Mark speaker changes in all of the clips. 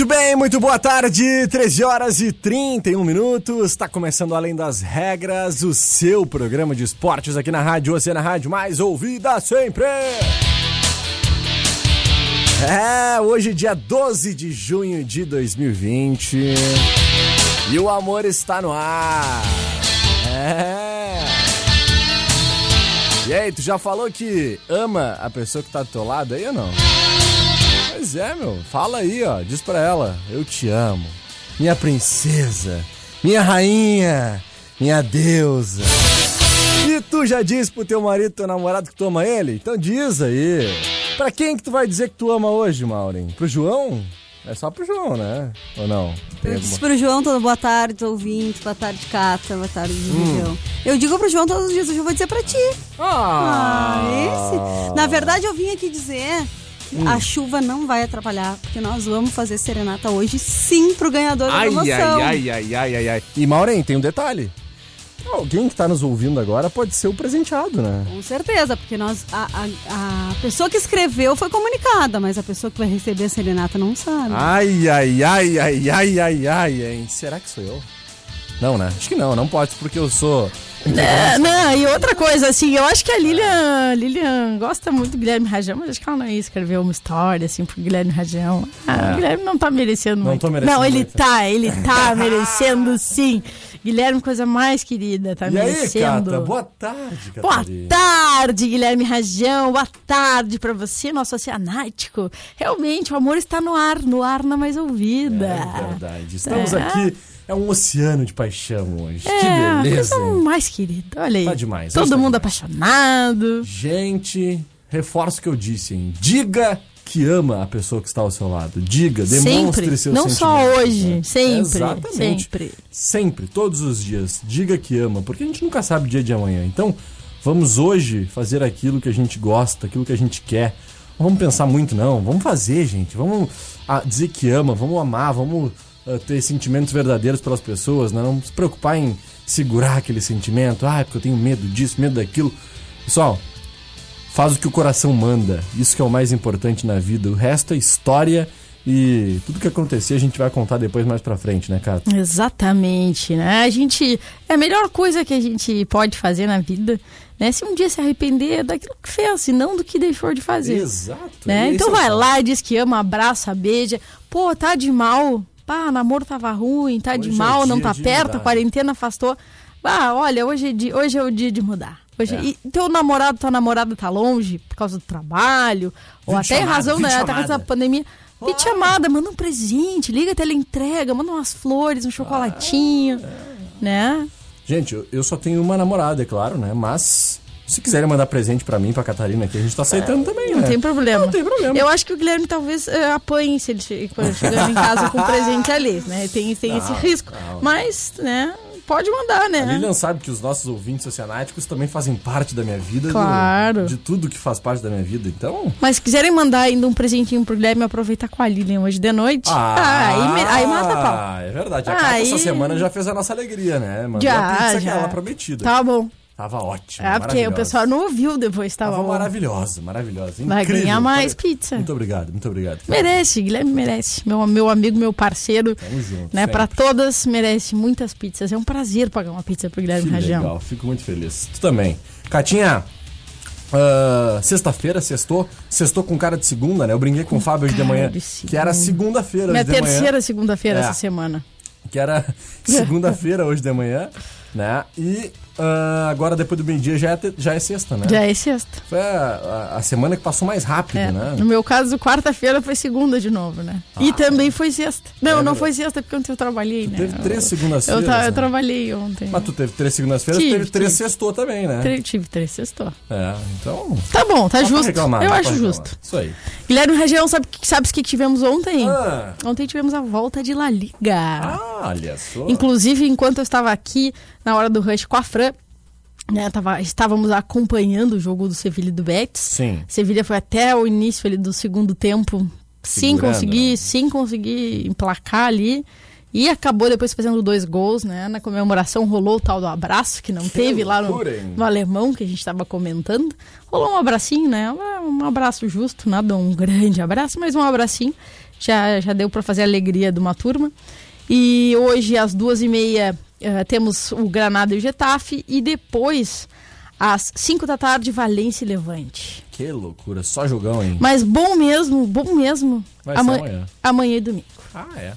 Speaker 1: Muito bem, muito boa tarde, 13 horas e 31 minutos. Está começando Além das Regras, o seu programa de esportes aqui na Rádio Oceana Rádio, mais ouvida sempre. É, hoje dia 12 de junho de 2020 e o amor está no ar. É. E aí, tu já falou que ama a pessoa que tá do teu lado aí ou não? Pois é, meu. Fala aí, ó. Diz pra ela: Eu te amo. Minha princesa. Minha rainha. Minha deusa. E tu já disse pro teu marido, teu namorado que tu ama ele? Então diz aí. Pra quem que tu vai dizer que tu ama hoje, Maureen? Pro João? É só pro João, né? Ou não? Tem
Speaker 2: Eu
Speaker 1: alguma-
Speaker 2: disse pro João toda boa tarde, ouvintes, boa tarde, Cata, boa tarde,
Speaker 1: Hum.
Speaker 2: João. Eu digo pro João todos os dias, hoje eu vou dizer pra ti. Ah, esse. Na verdade, eu vim aqui dizer
Speaker 1: Hum.
Speaker 2: a chuva não vai atrapalhar, porque nós vamos fazer serenata hoje sim pro ganhador da
Speaker 1: Ai,
Speaker 2: promoção.
Speaker 1: ai, ai, ai, ai, ai, ai. E Maureen, tem um detalhe. Alguém que tá nos ouvindo agora pode ser o presenteado, né?
Speaker 2: Com certeza, porque nós, a, a, a pessoa que escreveu foi comunicada, mas a pessoa que vai receber a serenata não sabe.
Speaker 1: Ai, ai, ai, ai, ai, ai, ai, hein? Será que sou eu? Não, né? Acho que não, não pode, porque eu sou.
Speaker 3: É, não, e outra coisa, assim, eu acho que a Lilian, Lilian gosta muito do Guilherme Rajão, mas acho que ela não ia escrever uma história, assim, pro Guilherme Rajão. Ah,
Speaker 1: É.
Speaker 3: o Guilherme não tá merecendo
Speaker 1: Não
Speaker 3: muito.
Speaker 1: tô merecendo
Speaker 3: Não, ele
Speaker 1: muito.
Speaker 3: tá, ele tá merecendo sim. Guilherme, coisa mais querida, tá
Speaker 1: E aí,
Speaker 3: merecendo.
Speaker 1: Cata? Boa tarde,
Speaker 3: Boa
Speaker 1: Catarina.
Speaker 3: tarde, Guilherme Rajão. Boa tarde pra você, nosso oceanático. Realmente, o amor está no ar, no ar na mais ouvida.
Speaker 1: É verdade. Estamos
Speaker 3: É.
Speaker 1: aqui. É um oceano de paixão hoje.
Speaker 3: É,
Speaker 1: que beleza.
Speaker 3: coisa mais querida. Olha aí.
Speaker 1: Tá demais,
Speaker 3: Todo mundo
Speaker 1: demais.
Speaker 3: apaixonado.
Speaker 1: Gente, reforço o que eu disse, hein? Diga que ama a pessoa que está ao seu lado. Diga, demonstre
Speaker 3: Sempre.
Speaker 1: seus
Speaker 3: Não só hoje,
Speaker 1: né?
Speaker 3: sempre,
Speaker 1: Exatamente.
Speaker 3: sempre.
Speaker 1: Sempre, todos os dias. Diga que ama, porque a gente nunca sabe o dia de amanhã. Então, vamos hoje fazer aquilo que a gente gosta, aquilo que a gente quer. Não vamos pensar muito, não. Vamos fazer, gente. Vamos ah, dizer que ama, vamos amar, vamos ter sentimentos verdadeiros pelas pessoas, né? não se preocupar em segurar aquele sentimento. Ah, é porque eu tenho medo disso, medo daquilo. Pessoal, faz o que o coração manda. Isso que é o mais importante na vida. O resto é história e tudo que acontecer a gente vai contar depois mais pra frente, né, Cato?
Speaker 3: Exatamente, né? A gente. É a melhor coisa que a gente pode fazer na vida, né? Se um dia se arrepender daquilo que fez, e não do que deixou de fazer.
Speaker 1: Exato.
Speaker 3: Né? Então
Speaker 1: é
Speaker 3: vai lá, diz que ama, abraça, beija. Pô, tá de mal. Pá, namoro tava ruim, tá de
Speaker 1: Hoje é
Speaker 3: mal,
Speaker 1: o
Speaker 3: não tá
Speaker 1: de
Speaker 3: perto, a quarentena afastou. Ah, olha, hoje é, dia, hoje é o dia de mudar. Hoje,
Speaker 1: É.
Speaker 3: E teu namorado, tua namorada tá longe por causa do trabalho, ou até em
Speaker 1: Videochamada,
Speaker 3: razão né, por
Speaker 1: videochamada.
Speaker 3: causa da pandemia. Vídeo chamada, manda um presente, liga até ela entrega, manda umas flores, um chocolatinho, né?
Speaker 1: Gente, eu, eu só tenho uma namorada, é claro, né? Mas se quiserem mandar presente pra mim, pra Catarina aqui, a gente tá aceitando também,
Speaker 3: Não
Speaker 1: né?
Speaker 3: tem problema.
Speaker 1: Não tem problema.
Speaker 3: Eu acho que o Guilherme talvez eh, apanhe se ele chegar em casa com presente ali, né? Tem, tem esse risco. Mas, né, pode mandar,
Speaker 1: A
Speaker 3: né?
Speaker 1: Lilian sabe que os nossos ouvintes oceanáticos também fazem parte da minha vida. do-
Speaker 3: Claro.
Speaker 1: de tudo que faz parte da minha vida. Então.
Speaker 3: Mas se quiserem mandar ainda um presentinho pro Guilherme aproveitar com a Lilian hoje de noite, ah, aí, me- aí mata a pau.
Speaker 1: Ah, é verdade. A
Speaker 3: Ah, aí-
Speaker 1: essa semana já fez a nossa alegria, né? Mandou
Speaker 3: Já,
Speaker 1: a pizza que
Speaker 3: já.
Speaker 1: ela prometida.
Speaker 3: Tá bom.
Speaker 1: Tava ótimo.
Speaker 3: É, porque o pessoal não ouviu depois,
Speaker 1: Tava
Speaker 3: bom.
Speaker 1: maravilhosa, maravilhosa.
Speaker 3: Vai
Speaker 1: incrível.
Speaker 3: ganhar mais pizza.
Speaker 1: Muito obrigado, muito obrigado.
Speaker 3: Merece, Guilherme merece. Meu, meu amigo, meu parceiro,
Speaker 1: Tamo junto.
Speaker 3: né? Pra todas, merece muitas pizzas. É um prazer pagar uma pizza pro Guilherme
Speaker 1: Que
Speaker 3: Rajão.
Speaker 1: legal, fico muito feliz. Tu também. Catinha, ah, sexta-feira, sextou. Sextou com cara de segunda, né? Eu brinquei com o Fábio hoje de manhã.
Speaker 3: de
Speaker 1: Que era
Speaker 3: segunda.
Speaker 1: segunda-feira
Speaker 3: Minha
Speaker 1: hoje de manhã.
Speaker 3: terceira segunda-feira
Speaker 1: É.
Speaker 3: essa semana.
Speaker 1: Que era segunda-feira hoje de manhã, né? E Uh, agora, depois do meio-dia, já, é já é sexta, né?
Speaker 3: Já é sexta.
Speaker 1: Foi a, a, a semana que passou mais rápido, é. né?
Speaker 3: No meu caso, quarta-feira foi segunda de novo, né? Ah, e também foi sexta. Não, é não foi sexta porque ontem eu trabalhei,
Speaker 1: tu
Speaker 3: né?
Speaker 1: Teve três segundas-feiras.
Speaker 3: Eu,
Speaker 1: né?
Speaker 3: eu, trabalhei ontem.
Speaker 1: Mas tu teve três segundas-feiras, teve três sextou também, né?
Speaker 3: Tive, tive três sextou.
Speaker 1: É, então.
Speaker 3: Tá bom, tá justo. Reclamar, eu acho justo.
Speaker 1: Isso aí.
Speaker 3: Guilherme Região, sabe, sabe o que tivemos ontem? Ah. Ontem tivemos a volta de La Liga.
Speaker 1: Ah, olha só.
Speaker 3: Inclusive, enquanto eu estava aqui na hora do rush com a Fran, né, tava, estávamos acompanhando o jogo do Sevilha e do Betis.
Speaker 1: Sim.
Speaker 3: Sevilha foi até o início ali, do segundo tempo, sem conseguir, sem conseguir emplacar ali. E acabou depois fazendo dois gols, né? Na comemoração rolou o tal do abraço, que não que teve loucura, lá no, no, alemão, que a gente estava comentando. Rolou um abracinho, né? Um abraço justo, nada um grande abraço, mas um abracinho. Já, já deu para fazer a alegria de uma turma. E hoje, às duas e meia, uh, temos o Granada e o Getafe. E depois, às cinco da tarde, Valência e Levante.
Speaker 1: Que loucura, só jogão, hein?
Speaker 3: Mas bom mesmo, bom mesmo.
Speaker 1: Vai amanhã. amanhã.
Speaker 3: Amanhã e domingo.
Speaker 1: Ah, é.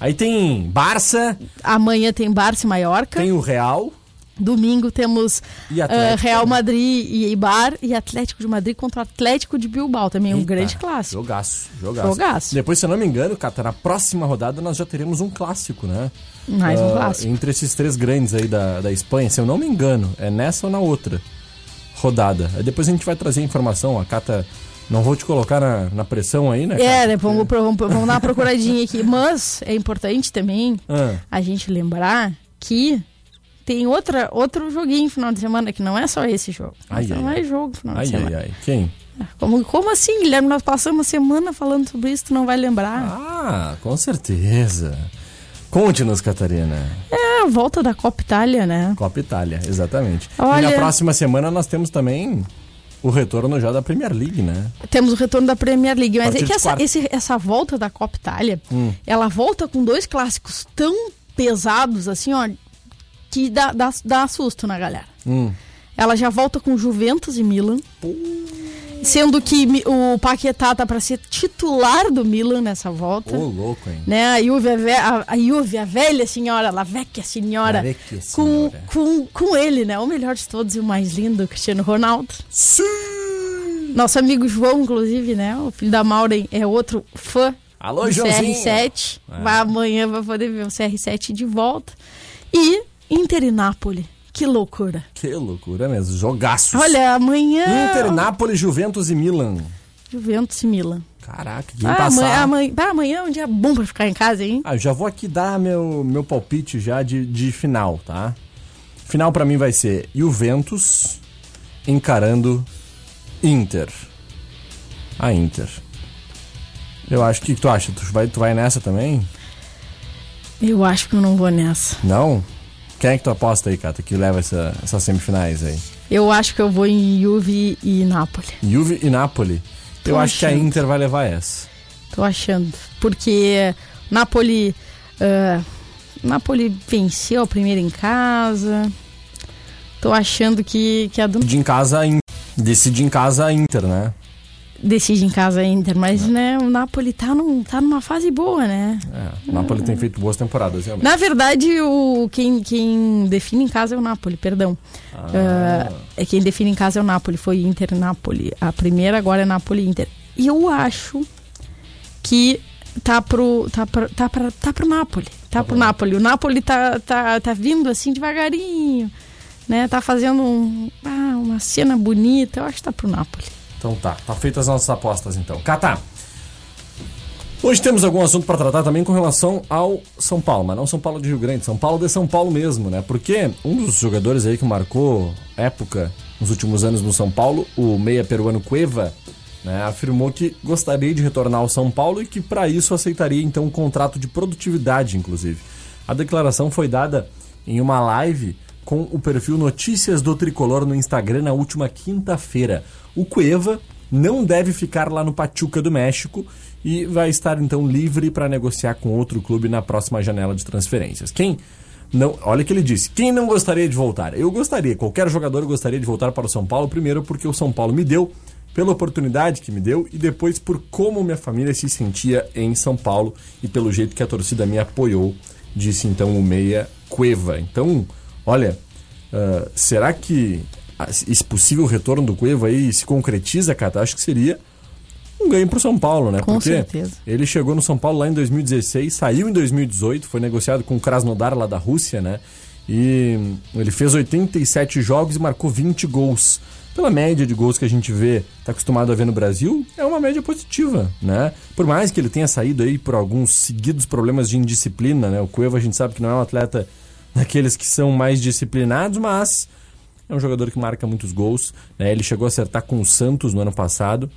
Speaker 1: Aí tem Barça.
Speaker 3: Amanhã tem Barça e Maiorca.
Speaker 1: Tem o Real.
Speaker 3: Domingo temos uh, Real Madrid e Eibar e Atlético de Madrid contra o Atlético de Bilbao, também Eita, um grande clássico.
Speaker 1: Jogaço, jogaço.
Speaker 3: Jogaço.
Speaker 1: Depois, se eu não me engano, Cata, na próxima rodada nós já teremos um clássico, né?
Speaker 3: Mais um uh, clássico.
Speaker 1: Entre esses três grandes aí da, da Espanha, se eu não me engano, é nessa ou na outra rodada. Aí depois a gente vai trazer a informação, a Cata... Não vou te colocar na, na pressão aí, né?
Speaker 3: É, né, vamos, vamos, vamos dar uma procuradinha aqui. Mas é importante também ah. a gente lembrar que tem outra, outro joguinho final de semana, que não é só esse jogo.
Speaker 1: Ai,
Speaker 3: não
Speaker 1: ai,
Speaker 3: é jogo final
Speaker 1: ai,
Speaker 3: de semana.
Speaker 1: Ai, ai, Quem?
Speaker 3: Como, como assim, Guilherme? Nós passamos uma semana falando sobre isso, tu não vai lembrar.
Speaker 1: Ah, com certeza. Conte-nos, Catarina.
Speaker 3: É, a volta da Copa Itália, né?
Speaker 1: Copa Itália, exatamente.
Speaker 3: Olha...
Speaker 1: E na próxima semana nós temos também o retorno já da Premier League, né?
Speaker 3: Temos o retorno da Premier League, mas é que essa, esse, essa volta da Copa Itália, hum. ela volta com dois clássicos tão pesados assim, ó, que dá, dá, dá susto na galera.
Speaker 1: Hum.
Speaker 3: Ela já volta com Juventus e Milan. Sendo que o Paquetá tá para ser titular do Milan nessa volta.
Speaker 1: Ô, oh, louco, hein?
Speaker 3: Né? A Juve, a, a, Juve, a velha senhora, a vecchia senhora.
Speaker 1: vecchia
Speaker 3: senhora. Com, com, com ele, né? O melhor de todos e o mais lindo, Cristiano Ronaldo.
Speaker 1: Sim!
Speaker 3: Nosso amigo João, inclusive, né? O filho da Maureen é outro fã
Speaker 1: Alô,
Speaker 3: do
Speaker 1: Joãozinho.
Speaker 3: CR7. É. Vai, amanhã vai poder ver o CR7 de volta. E Inter e Nápoles. Que loucura.
Speaker 1: Que loucura mesmo. Jogaços.
Speaker 3: Olha, amanhã.
Speaker 1: Inter, Nápoles, Juventus e Milan.
Speaker 3: Juventus e Milan.
Speaker 1: Caraca, quem ah, passar...
Speaker 3: Amanhã, amanhã, amanhã é um dia bom pra ficar em casa, hein?
Speaker 1: Ah, eu já vou aqui dar meu, meu palpite já de, de final, tá? Final para mim vai ser Juventus encarando Inter. A Inter. Eu acho que, que tu acha? Tu vai, tu vai nessa também?
Speaker 3: Eu acho que eu não vou nessa.
Speaker 1: Não? Quem é que tu aposta aí, Cata, que leva essa, essas semifinais aí?
Speaker 3: Eu acho que eu vou em Juve e Napoli.
Speaker 1: Juve e Napoli? Tô eu achando. acho que a Inter vai levar essa.
Speaker 3: Tô achando. Porque Napoli. Uh, Napoli venceu a primeira em casa. Tô achando que, que a.
Speaker 1: De em casa, decide em casa a Inter, né?
Speaker 3: Decide em casa a Inter, mas é. né, o Napoli tá, num, tá numa fase boa, né?
Speaker 1: É, o Napoli tem feito boas temporadas, realmente.
Speaker 3: Na verdade, o, quem, quem define em casa é o Napoli, perdão. Ah. Uh, é quem define em casa é o Napoli, foi Inter Napoli. A primeira agora é Napoli Inter. E eu acho que tá pro, tá pro, tá pra, tá pro Napoli. Tá, tá pro Napoli. O Napoli tá, tá, tá vindo assim devagarinho, né? Tá fazendo um, ah, uma cena bonita. Eu acho que tá pro Napoli.
Speaker 1: Então tá, tá feitas as nossas apostas então. Cata. Hoje temos algum assunto para tratar também com relação ao São Paulo, mas não São Paulo de Rio Grande, São Paulo de São Paulo mesmo, né? Porque um dos jogadores aí que marcou época nos últimos anos no São Paulo, o meia peruano Cueva, né, afirmou que gostaria de retornar ao São Paulo e que para isso aceitaria então um contrato de produtividade, inclusive. A declaração foi dada em uma live com o perfil Notícias do Tricolor no Instagram na última quinta-feira o Cueva não deve ficar lá no Pachuca do México e vai estar então livre para negociar com outro clube na próxima janela de transferências. Quem não, olha que ele disse, quem não gostaria de voltar? Eu gostaria, qualquer jogador gostaria de voltar para o São Paulo, primeiro porque o São Paulo me deu, pela oportunidade que me deu e depois por como minha família se sentia em São Paulo e pelo jeito que a torcida me apoiou, disse então o Meia Cueva. Então, olha, Uh, será que esse possível retorno do Cueva aí se concretiza, Cata? Acho que seria um ganho para o São Paulo, né?
Speaker 3: Com Porque certeza.
Speaker 1: ele chegou no São Paulo lá em 2016, saiu em 2018, foi negociado com o Krasnodar lá da Rússia, né? E ele fez 87 jogos e marcou 20 gols. Pela média de gols que a gente vê, tá acostumado a ver no Brasil, é uma média positiva, né? Por mais que ele tenha saído aí por alguns seguidos problemas de indisciplina, né? O Cueva a gente sabe que não é um atleta daqueles que são mais disciplinados, mas é um jogador que marca muitos gols. Né? Ele chegou a acertar com o Santos no ano passado.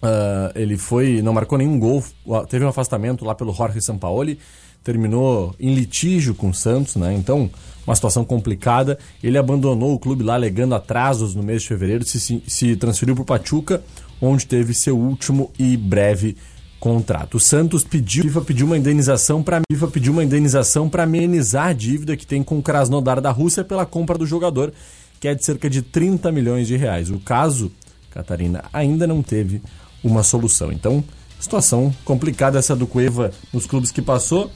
Speaker 1: Uh, ele foi, não marcou nenhum gol, teve um afastamento lá pelo Jorge Sampaoli, terminou em litígio com o Santos, né? Então, uma situação complicada. Ele abandonou o clube lá alegando atrasos no mês de fevereiro, se, se transferiu para o Pachuca, onde teve seu último e breve contrato. O Santos pediu, FIFA pediu uma indenização para FIFA pediu uma indenização para amenizar a dívida que tem com o Krasnodar da Rússia pela compra do jogador, que é de cerca de 30 milhões de reais. O caso, Catarina, ainda não teve uma solução. Então, situação complicada essa do Cueva nos clubes que passou.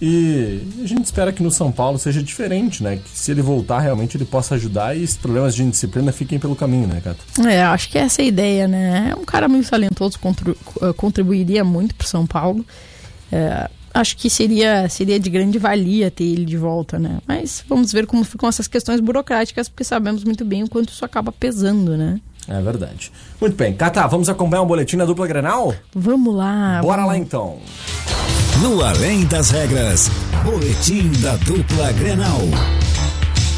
Speaker 1: E a gente espera que no São Paulo seja diferente, né? Que se ele voltar, realmente ele possa ajudar e esses problemas de indisciplina fiquem pelo caminho, né, Cato?
Speaker 3: É, acho que essa é a ideia, né? É um cara muito talentoso, eh, contribuiria muito pro São Paulo. É, acho que seria, seria de grande valia ter ele de volta, né? Mas vamos ver como ficam essas questões burocráticas, porque sabemos muito bem o quanto isso acaba pesando, né?
Speaker 1: É verdade. Muito bem. Cata, vamos acompanhar um boletim da dupla Grenal?
Speaker 3: Vamos lá.
Speaker 1: Bora
Speaker 3: vamos...
Speaker 1: lá então.
Speaker 4: No Além das Regras, boletim da dupla Grenal.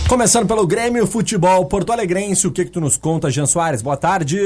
Speaker 1: Começando pelo Grêmio Futebol Porto Alegrense, o que que tu nos conta, Jean Soares? Boa tarde.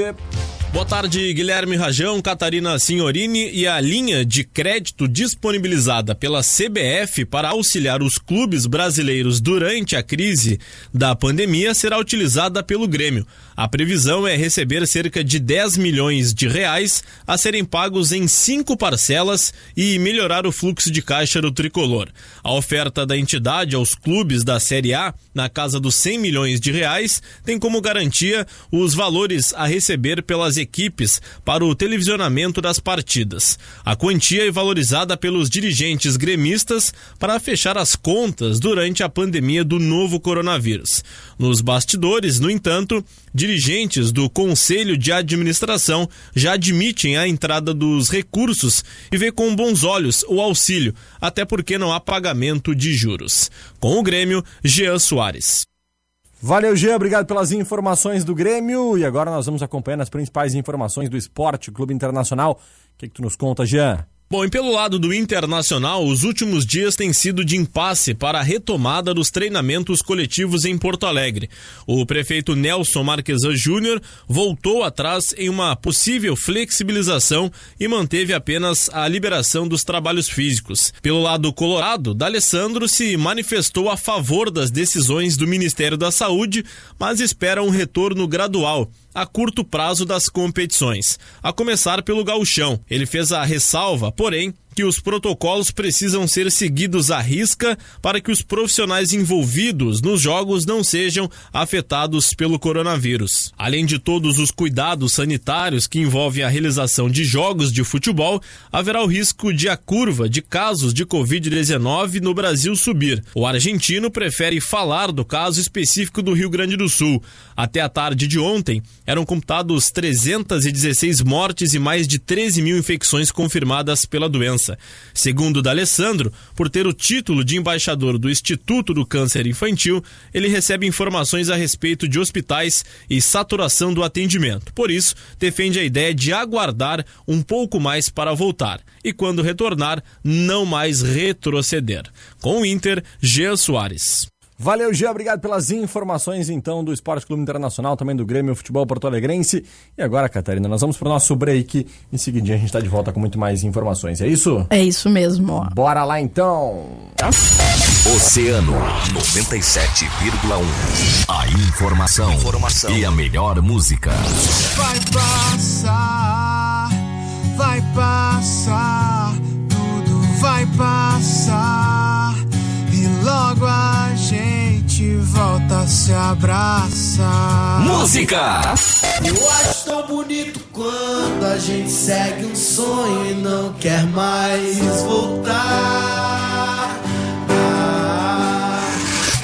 Speaker 5: Boa tarde, Guilherme Rajão, Catarina Signorini e a linha de crédito disponibilizada pela CBF para auxiliar os clubes brasileiros durante a crise da pandemia será utilizada pelo Grêmio. A previsão é receber cerca de 10 milhões de reais a serem pagos em cinco parcelas e melhorar o fluxo de caixa do tricolor. A oferta da entidade aos clubes da Série A, na casa dos 100 milhões de reais, tem como garantia os valores a receber pelas equipes para o televisionamento das partidas. A quantia é valorizada pelos dirigentes gremistas para fechar as contas durante a pandemia do novo coronavírus. Nos bastidores, no entanto, dirigentes do Conselho de Administração já admitem a entrada dos recursos e vê com bons olhos o auxílio, até porque não há pagamento de juros. Com o Grêmio, Jean Soares.
Speaker 1: Valeu, Jean, obrigado pelas informações do Grêmio. E agora nós vamos acompanhando as principais informações do Esporte Clube Internacional. O que, que tu nos conta, Jean?
Speaker 5: Bom, e pelo lado do Internacional, os últimos dias têm sido de impasse para a retomada dos treinamentos coletivos em Porto Alegre. O prefeito Nelson Marquesan Júnior voltou atrás em uma possível flexibilização e manteve apenas a liberação dos trabalhos físicos. Pelo lado colorado, D'Alessandro se manifestou a favor das decisões do Ministério da Saúde, mas espera um retorno gradual a curto prazo das competições, a começar pelo gauchão. Ele fez a ressalva, porém, que os protocolos precisam ser seguidos à risca para que os profissionais envolvidos nos jogos não sejam afetados pelo coronavírus. Além de todos os cuidados sanitários que envolvem a realização de jogos de futebol, haverá o risco de a curva de casos de Covid-19 no Brasil subir. O argentino prefere falar do caso específico do Rio Grande do Sul. Até a tarde de ontem, eram computados 316 mortes e mais de 13 mil infecções confirmadas pela doença doença. Segundo D'Alessandro, por ter o título de embaixador do Instituto do Câncer Infantil, ele recebe informações a respeito de hospitais e saturação do atendimento. Por isso, defende a ideia de aguardar um pouco mais para voltar e, quando retornar, não mais retroceder. Com o Inter, Jean Soares.
Speaker 1: Valeu, Gia, obrigado pelas informações então do Esporte Clube Internacional, também do Grêmio Futebol Porto Alegrense. E agora, Catarina, nós vamos para o nosso break. Em seguida a gente está de volta com muito mais informações. É isso?
Speaker 3: É isso mesmo.
Speaker 1: Bora lá então.
Speaker 4: Oceano 97,1. A informação, informação e a melhor música.
Speaker 6: Vai passar, vai passar, tudo vai passar e logo a volta a se abraçar.
Speaker 4: Música!
Speaker 6: Eu acho tão bonito quando a gente segue um sonho e não quer mais voltar.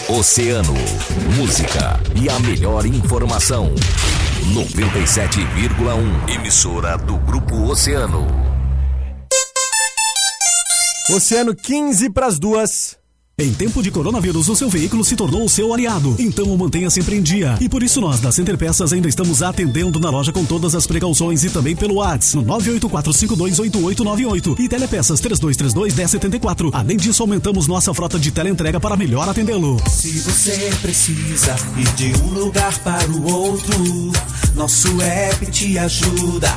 Speaker 4: Oceano. Música e a melhor informação. 97,1. Emissora do Grupo Oceano.
Speaker 1: Oceano 15 para as duas.
Speaker 7: Em tempo de coronavírus, o seu veículo se tornou o seu aliado. Então o mantenha sempre em dia. E por isso nós, da Center Peças, ainda estamos atendendo na loja com todas as precauções e também pelo WhatsApp no 984528898 e Telepeças 3232-1074. Além disso, aumentamos nossa frota de teleentrega para melhor atendê-lo.
Speaker 6: Se você precisa ir de um lugar para o outro, nosso app te ajuda.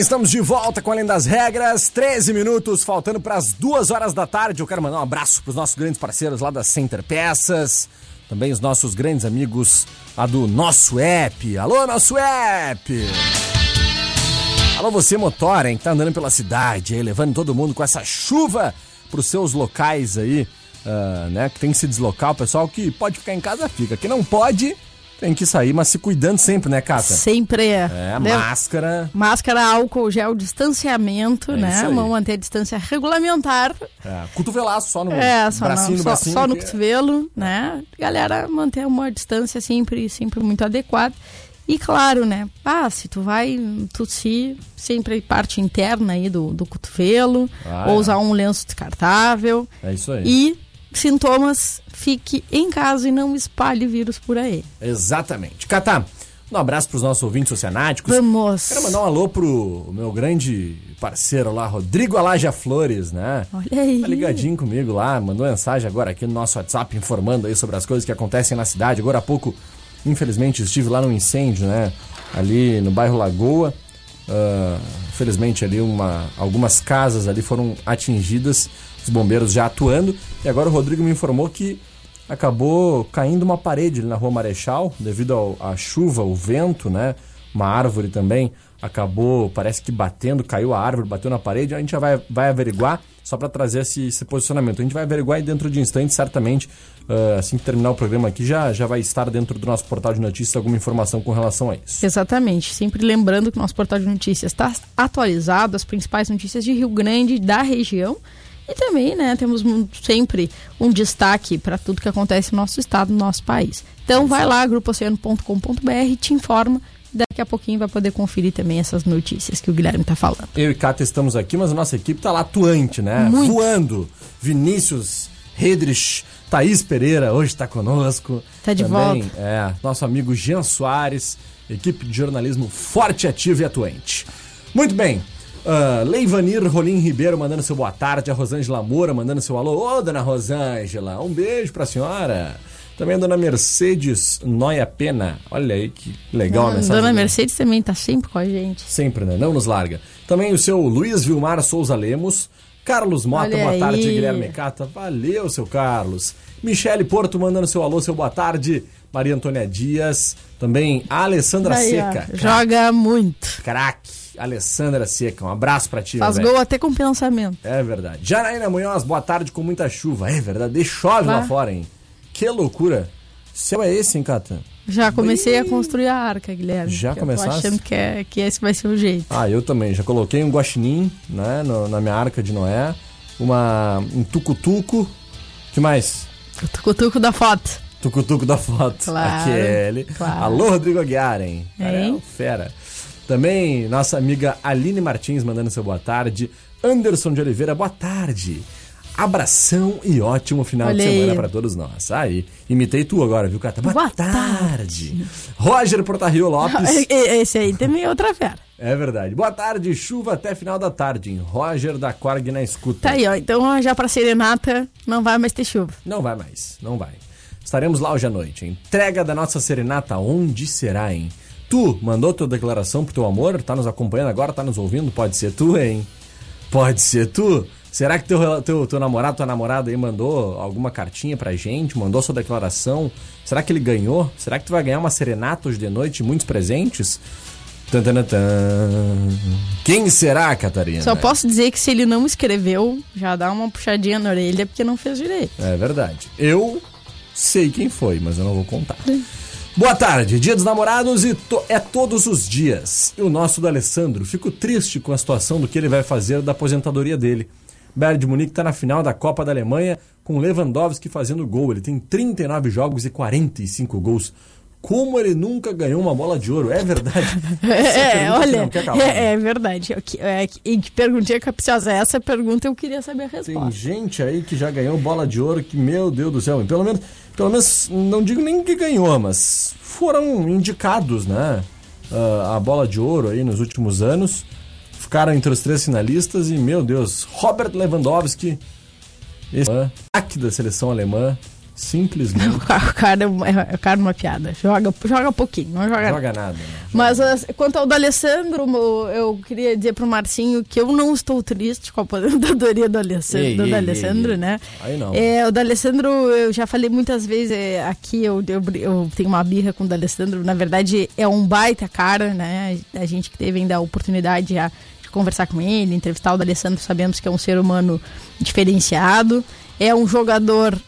Speaker 1: Estamos de volta com Além das Regras. 13 minutos, faltando para as duas horas da tarde. Eu quero mandar um abraço para os nossos grandes parceiros lá da Center Peças. Também os nossos grandes amigos lá do Nosso App. Alô, Nosso App! Alô, você, motor, hein, que tá andando pela cidade aí, levando todo mundo com essa chuva para os seus locais aí, uh, né? Que tem que se deslocar. O pessoal que pode ficar em casa fica. Que não pode, tem que sair, mas se cuidando sempre, né, Cata?
Speaker 3: Sempre é.
Speaker 1: É,
Speaker 3: Né?
Speaker 1: máscara.
Speaker 3: Máscara, álcool, gel, distanciamento,
Speaker 1: É
Speaker 3: né? Vamos manter a distância regulamentar.
Speaker 1: É, cotovelaço só no
Speaker 3: É, só,
Speaker 1: bracinho, no
Speaker 3: só,
Speaker 1: bracinho.
Speaker 3: só no
Speaker 1: que-
Speaker 3: cotovelo, né? Galera, manter uma distância sempre, sempre muito adequada. E claro, né? Ah, se tu vai tossir, sempre parte interna aí do, do cotovelo,
Speaker 1: Ah,
Speaker 3: ou
Speaker 1: é.
Speaker 3: usar um lenço descartável.
Speaker 1: É isso aí.
Speaker 3: E sintomas, fique em casa e não espalhe vírus por aí.
Speaker 1: Exatamente. Cata, um abraço pros nossos ouvintes oceanáticos.
Speaker 3: Vamos!
Speaker 1: Quero mandar um alô pro meu grande parceiro lá, Rodrigo Alaja Flores, né?
Speaker 3: Olha aí.
Speaker 1: Tá ligadinho comigo lá, mandou mensagem agora aqui no nosso WhatsApp informando aí sobre as coisas que acontecem na cidade. Agora há pouco, infelizmente, estive lá num incêndio, né? Ali no bairro Lagoa. Ah, felizmente ali uma, algumas casas ali foram atingidas, os bombeiros já atuando. E agora o Rodrigo me informou que acabou caindo uma parede ali na rua Marechal, devido à chuva, o vento, né? Uma árvore também acabou, parece que batendo, caiu a árvore, bateu na parede. A gente já vai, vai averiguar, só para trazer esse, esse posicionamento. A gente vai averiguar e dentro de instantes, certamente, ah, assim que terminar o programa aqui, já, já vai estar dentro do nosso portal de notícias alguma informação com relação a isso.
Speaker 3: Exatamente. Sempre lembrando que o nosso portal de notícias está atualizado, as principais notícias de Rio Grande da região. E também, né, temos sempre um destaque para tudo que acontece no nosso estado, no nosso país. Então vai lá, grupooceano.com.br, te informa. Daqui a pouquinho vai poder conferir também essas notícias que o Guilherme está falando.
Speaker 1: Eu e Cata estamos aqui, mas a nossa equipe tá lá atuante, né?
Speaker 3: Muito.
Speaker 1: Voando. Vinícius Redrich, Thaís Pereira, hoje está conosco.
Speaker 3: Tá de
Speaker 1: Também,
Speaker 3: volta.
Speaker 1: É, nosso amigo Jean Soares, equipe de jornalismo forte, ativo e atuante. Muito bem. Uh, Leivanir Rolim Ribeiro mandando seu boa tarde, a Rosângela Moura mandando seu alô. Ô, dona Rosângela, um beijo pra senhora. Também a dona Mercedes Noia Pena. Olha aí que legal a mensagem.
Speaker 3: Dona. Mercedes também está sempre com a gente.
Speaker 1: Sempre, né? Não nos larga. Também o seu Luiz Vilmar Souza Lemos. Carlos Mota,
Speaker 3: Olha
Speaker 1: boa
Speaker 3: aí.
Speaker 1: tarde, Guilherme Cata. Valeu, seu Carlos. Michele Porto mandando seu alô, seu boa tarde. Maria Antônia Dias. Também a Alessandra
Speaker 3: Aí, ó,
Speaker 1: Seca.
Speaker 3: joga muito.
Speaker 1: Craque. Alessandra Seca. Um abraço pra ti,
Speaker 3: Faz gol até com pensamento.
Speaker 1: É verdade. Janaína Munhoz, boa tarde com muita chuva. É verdade. Chove lá fora, hein? Que loucura. Céu é esse, hein, Cata?
Speaker 3: Já comecei a construir a arca, Guilherme.
Speaker 1: Já
Speaker 3: que Eu
Speaker 1: começaste?
Speaker 3: tô achando que, é, que esse vai ser o jeito.
Speaker 1: Ah, eu também. Já coloquei um guaxinim, né, no- na minha arca de Noé. Uma, um tucutuco. que mais?
Speaker 3: O tucutuco da foto.
Speaker 1: Tucutuco da foto.
Speaker 3: Claro,
Speaker 1: Aquele.
Speaker 3: claro.
Speaker 1: Alô, Rodrigo Aguiar, hein? É fera. Também nossa amiga Aline Martins mandando seu boa tarde. Anderson de Oliveira, boa tarde. Abração e ótimo final
Speaker 3: Olha
Speaker 1: de semana para todos nós. Aí, imitei tu agora, viu, Cata? Boa,
Speaker 3: Boa
Speaker 1: tarde. Roger Portarrio Lopes.
Speaker 3: Esse aí também é outra fera.
Speaker 1: É verdade. Boa tarde, chuva até final da tarde. Hein? Roger da Corg na escuta.
Speaker 3: Tá aí, ó. Então já pra serenata não vai mais ter chuva.
Speaker 1: Não vai mais, não vai. Estaremos lá hoje à noite. Entrega da nossa serenata, onde será, hein? Tu mandou tua declaração pro teu amor? Tá nos acompanhando agora? Tá nos ouvindo? Pode ser tu, hein? Pode ser tu? Será que teu, teu, teu namorado, tua namorada aí mandou alguma cartinha pra gente? Mandou sua declaração? Será que ele ganhou? Será que tu vai ganhar uma serenata hoje de noite e muitos presentes? Tan, tan, tan, tan. Quem será, Catarina?
Speaker 3: Só posso dizer que se ele não escreveu, já dá uma puxadinha na orelha porque não fez direito.
Speaker 1: É verdade. Eu sei quem foi, mas eu não vou contar. Boa tarde, dia dos namorados e to- é todos os dias. E o nosso do Alessandro, fico triste com a situação do que ele vai fazer da aposentadoria dele. Bayern de Munique está na final da Copa da Alemanha com Lewandowski fazendo gol. Ele tem 39 jogos e 45 gols. Como ele nunca ganhou uma bola de ouro, é verdade.
Speaker 3: É,
Speaker 1: que
Speaker 3: olha,
Speaker 1: quer calar, né?
Speaker 3: é, é verdade. Eu que- é, que- e que perguntinha capciosa é essa pergunta eu queria saber a
Speaker 1: Tem
Speaker 3: resposta.
Speaker 1: gente aí que já ganhou bola de ouro que, meu Deus do céu, pelo menos, pelo menos não digo nem que ganhou, mas foram indicados, né? ah, a bola de ouro aí nos últimos anos. Ficaram entre os três finalistas e, meu Deus, Robert Lewandowski, esse craque da seleção alemã, simplesmente
Speaker 3: O cara, é é, o cara é uma piada. Joga, joga pouquinho, não joga,
Speaker 1: joga nada. Né?
Speaker 3: Mas as- quanto ao D'Alessandro, mo- eu queria dizer pro Marcinho que eu não estou triste com a aposentadoria do Alessandro,
Speaker 1: Ei,
Speaker 3: do
Speaker 1: ei,
Speaker 3: D'Alessandro,
Speaker 1: ei,
Speaker 3: né?
Speaker 1: Aí não.
Speaker 3: É, o D'Alessandro, eu já falei muitas vezes é, aqui, eu, eu, eu tenho uma birra com o D'Alessandro. Na verdade, é um baita cara, né? A gente que teve ainda a oportunidade já conversar com ele, entrevistar o D'Alessandro, sabemos que é um ser humano diferenciado. É um jogador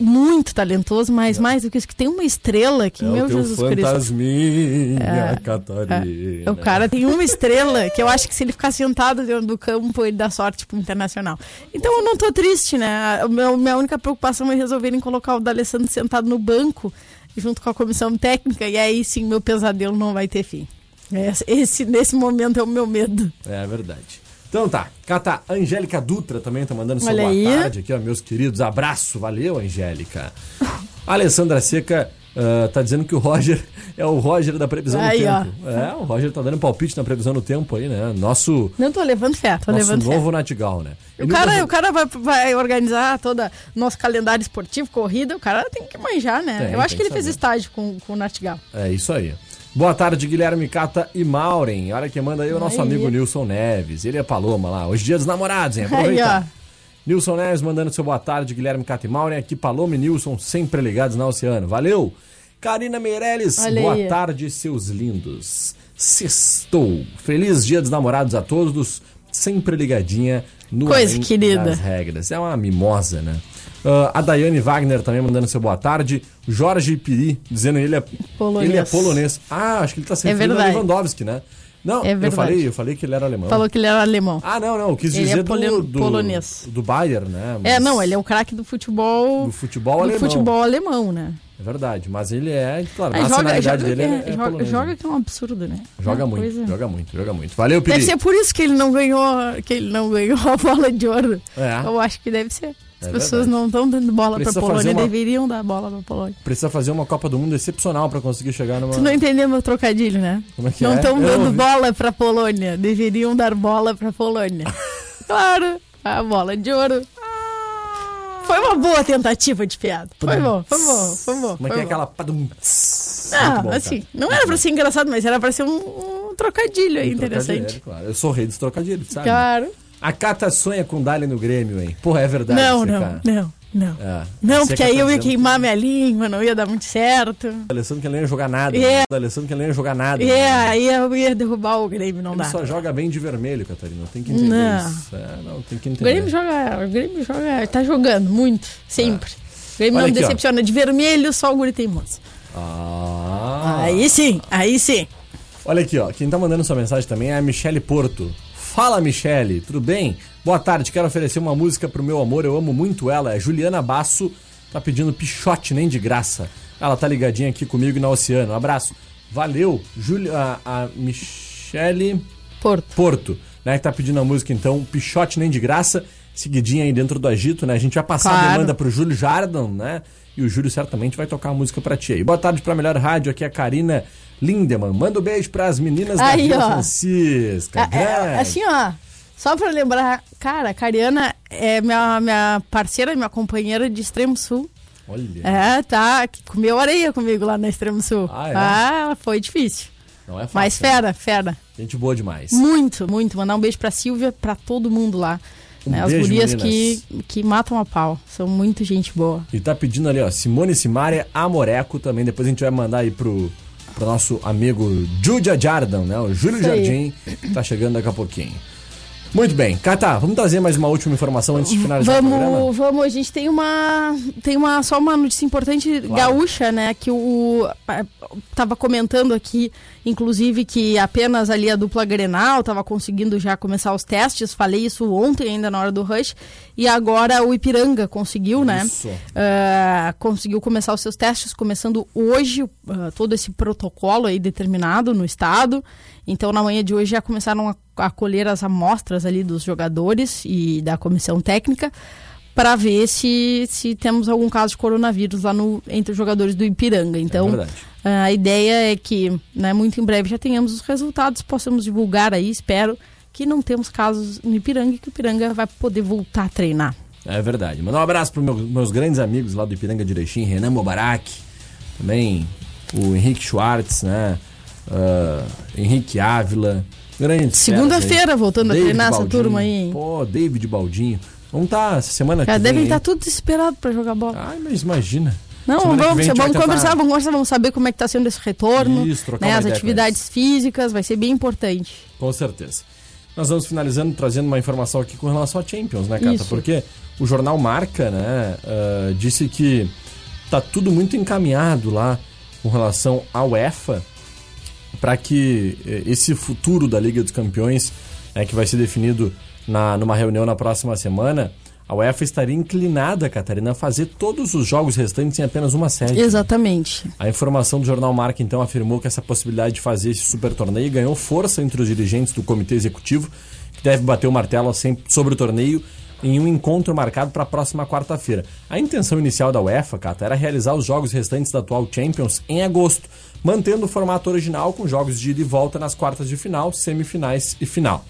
Speaker 3: muito talentoso, mas mais do que isso, que tem uma estrela que,
Speaker 1: É
Speaker 3: meu Jesus Cristo.
Speaker 1: fantasminha,
Speaker 3: É,
Speaker 1: Catarina.
Speaker 3: É, o cara tem uma estrela que eu acho que se ele ficar sentado dentro do campo, ele dá sorte pro internacional. Então eu não tô triste, né? A meu- minha única preocupação é resolverem colocar o D'Alessandro sentado no banco, junto com a comissão técnica, e aí sim meu pesadelo não vai ter fim. Esse, esse, nesse momento é o meu medo.
Speaker 1: É verdade. Então tá, Cata, Angélica Dutra também tá mandando seu boa
Speaker 3: aí.
Speaker 1: tarde aqui, ó, meus queridos. Abraço, valeu, Angélica. A Alessandra Seca ah, tá dizendo que o Roger é o Roger da previsão
Speaker 3: Aí,
Speaker 1: do tempo. É, o Roger tá dando palpite na previsão do tempo aí, né? Nosso,
Speaker 3: Não tô levando fé, tô
Speaker 1: nosso
Speaker 3: levando fé.
Speaker 1: novo Natigal, né?
Speaker 3: O cara, o cara vai, vai organizar todo nosso calendário esportivo, corrida, o cara tem que manjar, né?
Speaker 1: Tem,
Speaker 3: eu acho
Speaker 1: tem
Speaker 3: que ele
Speaker 1: que
Speaker 3: fez
Speaker 1: saber.
Speaker 3: estágio com, com o Nartigal.
Speaker 1: É isso aí. Boa tarde, Guilherme Cata e Maureen. Olha quem manda aí o nosso amigo Nilson Neves. Ele é Paloma lá. Hoje é dia dos namorados, hein?
Speaker 3: Aí,
Speaker 1: Aproveitar.
Speaker 3: ó.
Speaker 1: Nilson Neves mandando seu boa tarde, Guilherme Cata e Maureen. Aqui Paloma e Nilson sempre ligados na Oceano. Valeu! Karina Meirelles,
Speaker 3: Olha
Speaker 1: boa
Speaker 3: aí.
Speaker 1: tarde, seus lindos. Sextou. Feliz dia dos namorados a todos. Sempre ligadinha no
Speaker 3: Coisa querida.
Speaker 1: das regras. É uma mimosa, né? Ah, a Daiane Wagner também mandando seu boa tarde. Jorge Piri dizendo ele é
Speaker 3: Polonês.
Speaker 1: Ele é polonês. Ah, acho que ele tá se
Speaker 3: É
Speaker 1: referindo a
Speaker 3: verdade.
Speaker 1: Lewandowski, né? Não,
Speaker 3: É
Speaker 1: eu falei, eu falei que ele era alemão.
Speaker 3: Falou que ele era alemão.
Speaker 1: Ah, não, não, eu quis
Speaker 3: Ele
Speaker 1: dizer
Speaker 3: é
Speaker 1: do, do
Speaker 3: polonês.
Speaker 1: do Bayern, né?
Speaker 3: É,
Speaker 1: Mas-
Speaker 3: não, ele é o craque do futebol.
Speaker 1: do futebol
Speaker 3: do
Speaker 1: alemão.
Speaker 3: futebol alemão, né?
Speaker 1: É verdade, mas ele é, claro, a
Speaker 3: Aí joga,
Speaker 1: nacionalidade
Speaker 3: joga,
Speaker 1: dele é,
Speaker 3: é,
Speaker 1: é
Speaker 3: joga,
Speaker 1: polonês,
Speaker 3: joga que é um absurdo, né?
Speaker 1: Joga
Speaker 3: É uma
Speaker 1: muito,
Speaker 3: coisa-
Speaker 1: joga muito, joga muito. Valeu, Piri.
Speaker 3: Deve ser por isso que ele não ganhou, que ele não ganhou a bola de ouro.
Speaker 1: É.
Speaker 3: Eu acho que deve ser. As
Speaker 1: É
Speaker 3: pessoas
Speaker 1: verdade.
Speaker 3: não estão dando bola
Speaker 1: Precisa
Speaker 3: pra Polônia,
Speaker 1: uma-
Speaker 3: deveriam dar bola pra Polônia.
Speaker 1: Precisa fazer uma Copa do Mundo excepcional pra conseguir chegar numa...
Speaker 3: Tu não entendeu meu trocadilho, né?
Speaker 1: Como é que
Speaker 3: não
Speaker 1: é?
Speaker 3: estão
Speaker 1: Eu
Speaker 3: dando bola pra Polônia, deveriam dar bola pra Polônia. claro, a bola de ouro. Foi uma boa tentativa de piada. Foi bom, foi bom, foi bom.
Speaker 1: Como é que
Speaker 3: foi
Speaker 1: é
Speaker 3: bom.
Speaker 1: aquela... Muito
Speaker 3: Ah,
Speaker 1: bom,
Speaker 3: assim,
Speaker 1: cara.
Speaker 3: não era pra ser engraçado, mas era pra ser um, um trocadilho aí
Speaker 1: Um
Speaker 3: interessante.
Speaker 1: trocadilho, claro. Eu sou rei dos trocadilhos, sabe?
Speaker 3: Claro.
Speaker 1: A Cata sonha com Dali no Grêmio, hein? Porra, é verdade.
Speaker 3: Não,
Speaker 1: você,
Speaker 3: não,
Speaker 1: cara.
Speaker 3: não, não.
Speaker 1: É.
Speaker 3: Não, porque
Speaker 1: que
Speaker 3: aí eu ia queimar minha língua, não ia dar muito certo.
Speaker 1: O Alessandro que ele não ia jogar nada.
Speaker 3: É.
Speaker 1: né? O Alessandro que ele não ia jogar nada.
Speaker 3: É,
Speaker 1: né?
Speaker 3: aí eu ia derrubar o Grêmio, não
Speaker 1: Ele
Speaker 3: dá.
Speaker 1: só joga bem de vermelho, Catarina. Tem que entender
Speaker 3: Não.
Speaker 1: isso. É, não, tem que
Speaker 3: O
Speaker 1: entender.
Speaker 3: Grêmio joga, o Grêmio joga, tá jogando muito, sempre. O Grêmio
Speaker 1: Olha
Speaker 3: não
Speaker 1: aqui, ó.
Speaker 3: decepciona. De vermelho, só o guri teimoso.
Speaker 1: Ah.
Speaker 3: Aí sim, aí sim.
Speaker 1: Olha aqui, ó. Quem tá mandando sua mensagem também é a Michele Porto. Fala, Michele, tudo bem? Boa tarde, quero oferecer uma música pro meu amor, eu amo muito ela. É Juliana Basso, tá pedindo pichote nem de graça. Ela tá ligadinha aqui comigo e na Oceano. Um abraço. Valeu, Juli a, a Michele
Speaker 3: Porto.
Speaker 1: Porto, né? Que tá pedindo a música então, pichote nem de graça. seguidinha aí dentro do agito, né? A gente vai passar claro. a demanda pro Júlio Jardim, né? E o Júlio certamente vai tocar a música pra ti aí. Boa tarde pra Melhor Rádio, aqui é a Karina Lindemann. Manda um beijo pras meninas aí, da Vila Francisca.
Speaker 3: É, é, assim, ó. Só pra lembrar, cara, a Cariana é minha, minha parceira, minha companheira de Extremo Sul. Olha. É, tá. Comeu areia comigo lá no Extremo Sul. Ah, é? ah foi difícil. Não é fácil. Mas né? fera, fera.
Speaker 1: Gente boa demais.
Speaker 3: Muito, muito. Mandar um beijo pra Silvia, pra todo mundo lá. Um né? As gurias que, que matam a pau. São muito gente boa.
Speaker 1: E tá pedindo ali, ó, Simone Simária Amoreco também. Depois a gente vai mandar aí pro, pro nosso amigo Júlia Jardim, né? O Júlio Jardim. Tá chegando daqui a pouquinho. Muito bem. Cata, vamos trazer mais uma última informação antes de finalizar
Speaker 3: vamos,
Speaker 1: o programa?
Speaker 3: Vamos, a gente tem uma tem uma só uma notícia importante claro. gaúcha, né, que o tava comentando aqui, inclusive que apenas ali a dupla Grenal tava conseguindo já começar os testes, falei isso ontem ainda na hora do rush, e agora o Ipiranga conseguiu, né? Uh, conseguiu começar os seus testes, começando hoje uh, todo esse protocolo aí determinado no estado. Então, na manhã de hoje já começaram a, a colher as amostras ali dos jogadores e da comissão técnica para ver se, se temos algum caso de coronavírus lá no, entre os jogadores do Ipiranga. Então, é a ideia é que né, muito em breve já tenhamos os resultados, possamos divulgar aí, espero que não temos casos no Ipiranga e que o Ipiranga vai poder voltar a treinar.
Speaker 1: É verdade. Mandar um abraço para meus, meus grandes amigos lá do Ipiranga Erechim, Renan Mobarak, também o Henrique Schwartz, né? Uh, Henrique Ávila, grande
Speaker 3: Segunda-feira, voltando David a treinar Baldinho, essa turma aí.
Speaker 1: Pô, David Baldinho. Vamos estar tá, essa semana
Speaker 3: Cara, devem estar tá tudo desesperado para jogar bola.
Speaker 1: Ai, mas imagina.
Speaker 3: Não, semana vamos, vamos conversar, vamos conversar, vamos saber como é que está sendo esse retorno. Isso, trocar né, As atividades físicas, vai ser bem importante.
Speaker 1: Com certeza. Nós vamos finalizando, trazendo uma informação aqui com relação a Champions, né, Cata? Isso. Porque o jornal Marca, né, uh, disse que tá tudo muito encaminhado lá com relação à UEFA para que eh, esse futuro da Liga dos Campeões, né, que vai ser definido na, numa reunião na próxima semana, a UEFA estaria inclinada, Catarina, a fazer todos os jogos restantes em apenas uma sede.
Speaker 3: Exatamente.
Speaker 1: A informação do jornal Marca, então, afirmou que essa possibilidade de fazer esse super torneio ganhou força entre os dirigentes do comitê executivo, que deve bater o martelo sobre o torneio em um encontro marcado para a próxima quarta-feira. A intenção inicial da UEFA, Cata, era realizar os jogos restantes da atual Champions em agosto, mantendo o formato original com jogos de ida e volta nas quartas de final, semifinais e final.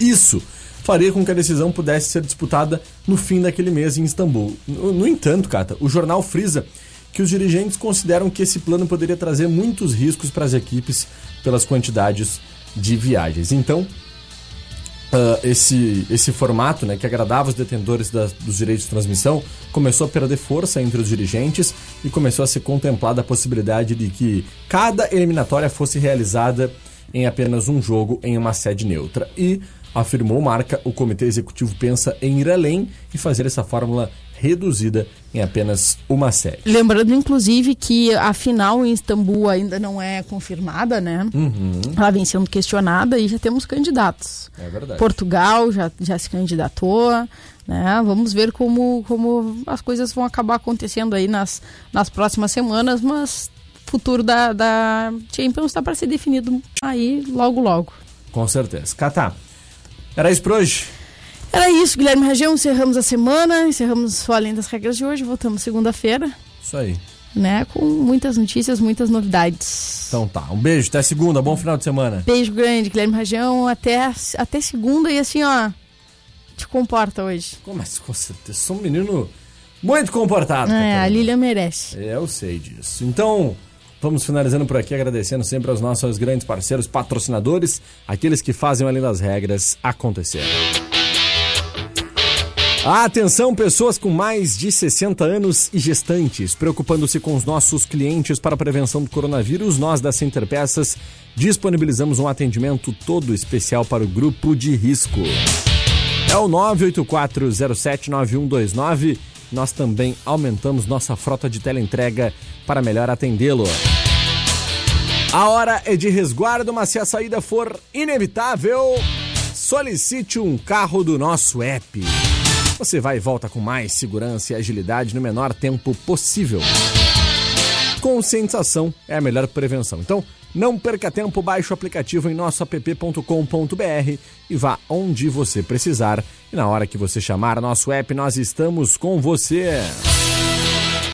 Speaker 1: Isso faria com que a decisão pudesse ser disputada no fim daquele mês em Istambul. No, entanto, Cata, o jornal frisa que os dirigentes consideram que esse plano poderia trazer muitos riscos para as equipes pelas quantidades de viagens. Então, uh, esse, esse formato, né, que agradava os detentores da, dos direitos de transmissão, começou a perder força entre os dirigentes e começou a ser contemplada a possibilidade de que cada eliminatória fosse realizada em apenas um jogo em uma sede neutra. E, afirmou Marca, o comitê executivo pensa em ir além e fazer essa fórmula reduzida em apenas uma série.
Speaker 3: Lembrando, inclusive, que a final em Istambul ainda não é confirmada, né? Uhum. Ela vem sendo questionada e já temos candidatos.
Speaker 1: É verdade.
Speaker 3: Portugal já, já se candidatou. Né? Vamos ver como, como as coisas vão acabar acontecendo aí nas, nas próximas semanas, mas o futuro da, da Champions está para ser definido aí logo, logo.
Speaker 1: Com certeza. Catá, era isso por hoje?
Speaker 3: Era isso, Guilherme Região. Encerramos a semana, encerramos o Além das Regras de hoje. Voltamos segunda-feira.
Speaker 1: Isso aí.
Speaker 3: Né, com muitas notícias, muitas novidades.
Speaker 1: Então tá, um beijo, até segunda, bom final de semana.
Speaker 3: Beijo grande, Guilherme Região, até, até segunda e assim, ó, te comporta hoje.
Speaker 1: Como é, com certeza, sou um menino muito comportado.
Speaker 3: É, a Lilia merece.
Speaker 1: Eu sei disso. Então, vamos finalizando por aqui, agradecendo sempre aos nossos grandes parceiros, patrocinadores, aqueles que fazem além das regras acontecer. Atenção, pessoas com mais de 60 anos e gestantes. Preocupando-se com os nossos clientes para a prevenção do coronavírus, nós da Center Peças disponibilizamos um atendimento todo especial para o grupo de risco. É o 984079129. Nós também aumentamos nossa frota de teleentrega para melhor atendê-lo. A hora é de resguardo, mas se a saída for inevitável, solicite um carro do nosso app. Você vai e volta com mais segurança e agilidade no menor tempo possível. conscientização é a melhor prevenção. Então, não perca tempo, baixe o aplicativo em nosso app.com.br e vá onde você precisar. E na hora que você chamar nosso app, nós estamos com você.